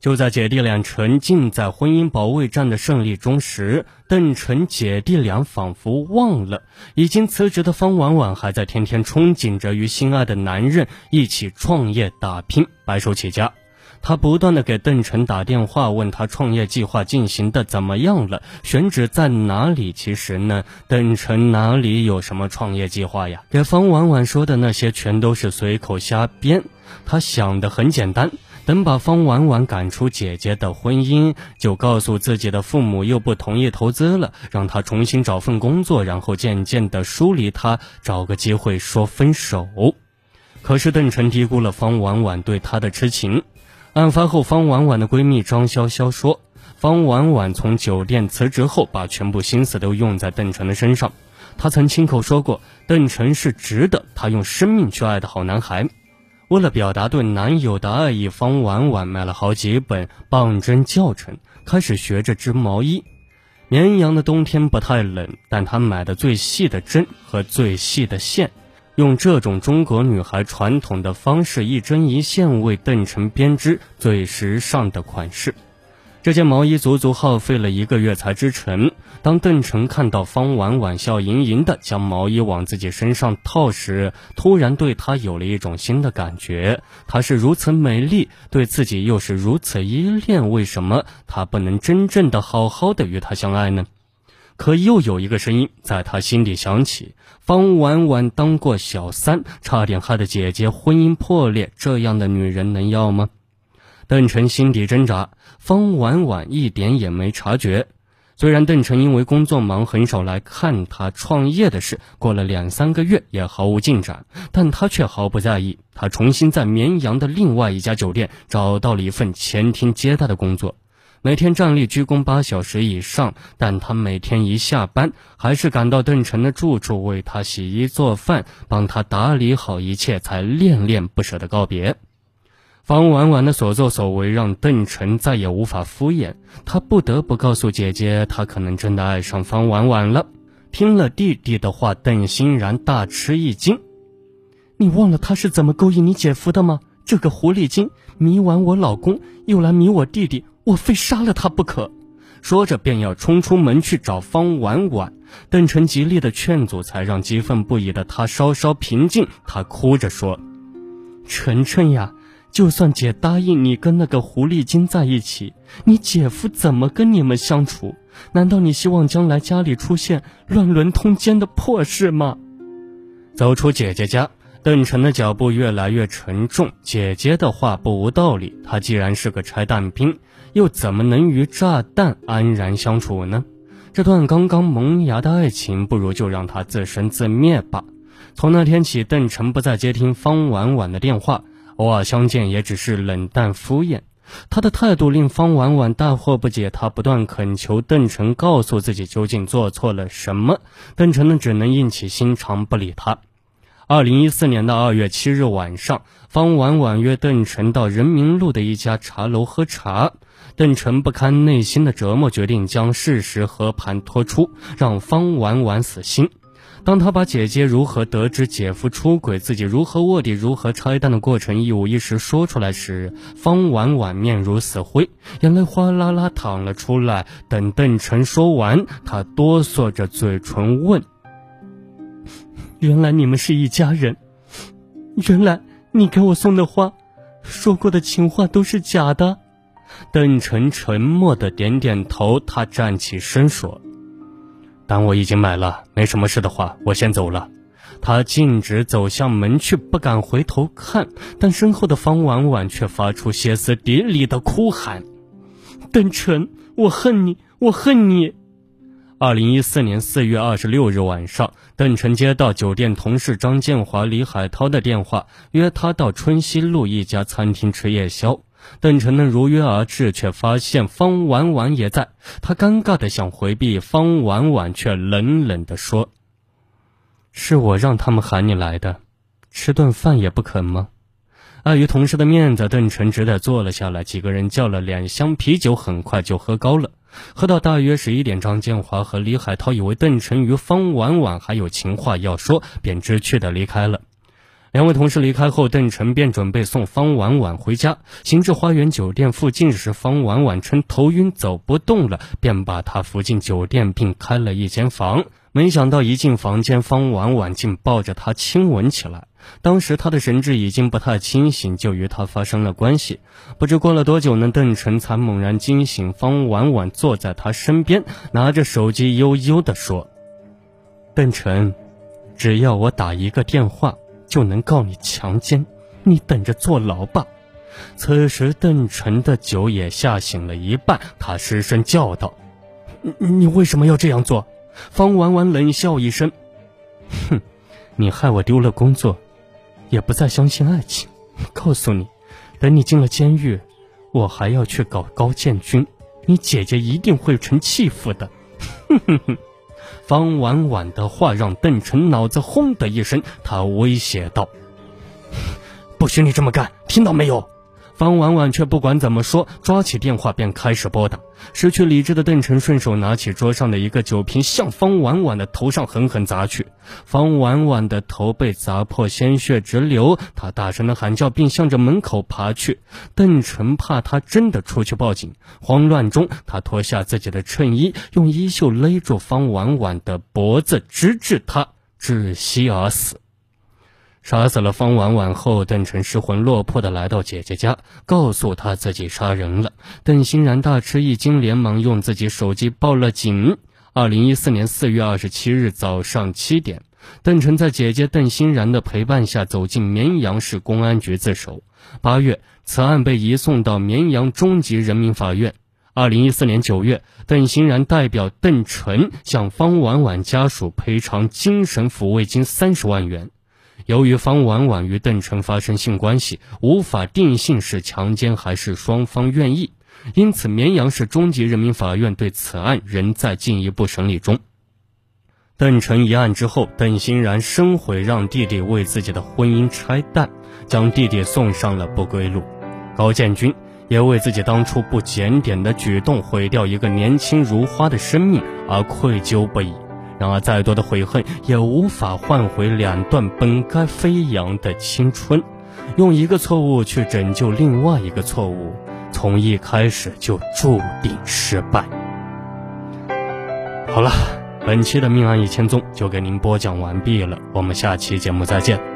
就在姐弟俩沉浸在婚姻保卫战的胜利中时，邓晨姐弟俩仿佛忘了已经辞职的方婉婉还在天天憧憬着与心爱的男人一起创业打拼，白手起家。他不断的给邓晨打电话，问他创业计划进行的怎么样了，选址在哪里。其实呢，邓晨哪里有什么创业计划呀？给方婉婉说的那些全都是随口瞎编。他想的很简单。等把方婉婉赶出姐姐的婚姻，就告诉自己的父母又不同意投资了，让她重新找份工作，然后渐渐的疏离他，找个机会说分手。可是邓晨低估了方婉婉对他的痴情。案发后，方婉婉的闺蜜张潇潇说，方婉婉从酒店辞职后，把全部心思都用在邓晨的身上。她曾亲口说过，邓晨是值得她用生命去爱的好男孩。为了表达对男友的爱意，方婉婉买了好几本棒针教程，开始学着织毛衣。绵阳的冬天不太冷，但她买的最细的针和最细的线，用这种中国女孩传统的方式，一针一线为邓晨编织最时尚的款式。这件毛衣足足耗费了一个月才织成。当邓成看到方婉婉笑盈盈的将毛衣往自己身上套时，突然对她有了一种新的感觉。她是如此美丽，对自己又是如此依恋，为什么他不能真正的好好的与她相爱呢？可又有一个声音在他心里响起：方婉婉当过小三，差点害得姐姐婚姻破裂，这样的女人能要吗？邓晨心底挣扎，方婉婉一点也没察觉。虽然邓晨因为工作忙，很少来看他创业的事，过了两三个月也毫无进展，但他却毫不在意。他重新在绵阳的另外一家酒店找到了一份前厅接待的工作，每天站立鞠躬八小时以上。但他每天一下班，还是赶到邓晨的住处，为他洗衣做饭，帮他打理好一切，才恋恋不舍的告别。方婉婉的所作所为让邓晨再也无法敷衍，他不得不告诉姐姐，他可能真的爱上方婉婉了。听了弟弟的话，邓欣然大吃一惊：“你忘了他是怎么勾引你姐夫的吗？这个狐狸精迷完我老公，又来迷我弟弟，我非杀了他不可！”说着便要冲出门去找方婉婉。邓晨极力的劝阻，才让激愤不已的他稍稍平静。他哭着说：“晨晨呀。”就算姐答应你跟那个狐狸精在一起，你姐夫怎么跟你们相处？难道你希望将来家里出现乱伦通奸的破事吗？走出姐姐家，邓晨的脚步越来越沉重。姐姐的话不无道理，他既然是个拆弹兵，又怎么能与炸弹安然相处呢？这段刚刚萌芽的爱情，不如就让它自生自灭吧。从那天起，邓晨不再接听方婉婉的电话。偶尔相见也只是冷淡敷衍，他的态度令方婉婉大惑不解。他不断恳求邓晨告诉自己究竟做错了什么，邓晨呢只能硬起心肠不理他。二零一四年的二月七日晚上，方婉婉约邓晨到人民路的一家茶楼喝茶。邓晨不堪内心的折磨，决定将事实和盘托出，让方婉婉死心。当他把姐姐如何得知姐夫出轨，自己如何卧底、如何拆弹的过程一五一十说出来时，方婉婉面如死灰，眼泪哗啦啦淌了出来。等邓晨说完，他哆嗦着嘴唇问：“原来你们是一家人？原来你给我送的花，说过的情话都是假的？”邓晨沉默的点点头，他站起身说。但我已经买了，没什么事的话，我先走了。他径直走向门去，不敢回头看，但身后的方婉婉却发出歇斯底里的哭喊：“邓晨，我恨你，我恨你！”二零一四年四月二十六日晚上，邓晨接到酒店同事张建华、李海涛的电话，约他到春熙路一家餐厅吃夜宵。邓晨呢如约而至，却发现方婉婉也在。他尴尬的想回避，方婉婉却冷冷的说：“是我让他们喊你来的，吃顿饭也不肯吗？”碍于同事的面子，邓晨只得坐了下来。几个人叫了两箱啤酒，很快就喝高了。喝到大约十一点，张建华和李海涛以为邓晨与方婉婉还有情话要说，便知趣的离开了。两位同事离开后，邓晨便准备送方婉婉回家。行至花园酒店附近时，方婉婉称头晕走不动了，便把她扶进酒店，并开了一间房。没想到一进房间，方婉婉竟抱着他亲吻起来。当时他的神志已经不太清醒，就与他发生了关系。不知过了多久呢，邓晨才猛然惊醒。方婉婉坐在他身边，拿着手机悠悠地说：“邓晨，只要我打一个电话。”就能告你强奸，你等着坐牢吧！此时邓晨的酒也吓醒了一半，他失声叫道：“你你为什么要这样做？”方婉婉冷笑一声：“哼，你害我丢了工作，也不再相信爱情。告诉你，等你进了监狱，我还要去搞高建军，你姐姐一定会成弃妇的。”哼哼哼。方婉婉的话让邓晨脑子轰的一声，他威胁道：“ 不许你这么干，听到没有？”方婉婉却不管怎么说，抓起电话便开始拨打。失去理智的邓晨顺手拿起桌上的一个酒瓶，向方婉婉的头上狠狠砸去。方婉婉的头被砸破，鲜血直流。她大声的喊叫，并向着门口爬去。邓晨怕她真的出去报警，慌乱中，他脱下自己的衬衣，用衣袖勒住方婉婉的脖子，直至她窒息而死。杀死了方婉婉后，邓晨失魂落魄地来到姐姐家，告诉她自己杀人了。邓欣然大吃一惊，连忙用自己手机报了警。二零一四年四月二十七日早上七点，邓晨在姐姐邓欣然的陪伴下走进绵阳市公安局自首。八月，此案被移送到绵阳中级人民法院。二零一四年九月，邓欣然代表邓晨向方婉婉家属赔偿精神抚慰金三十万元。由于方婉婉与邓晨发生性关系，无法定性是强奸还是双方愿意，因此绵阳市中级人民法院对此案仍在进一步审理中。邓晨一案之后，邓欣然深悔让弟弟为自己的婚姻拆弹，将弟弟送上了不归路。高建军也为自己当初不检点的举动毁掉一个年轻如花的生命而愧疚不已。然而，再多的悔恨也无法换回两段本该飞扬的青春。用一个错误去拯救另外一个错误，从一开始就注定失败。好了，本期的命案一千宗就给您播讲完毕了，我们下期节目再见。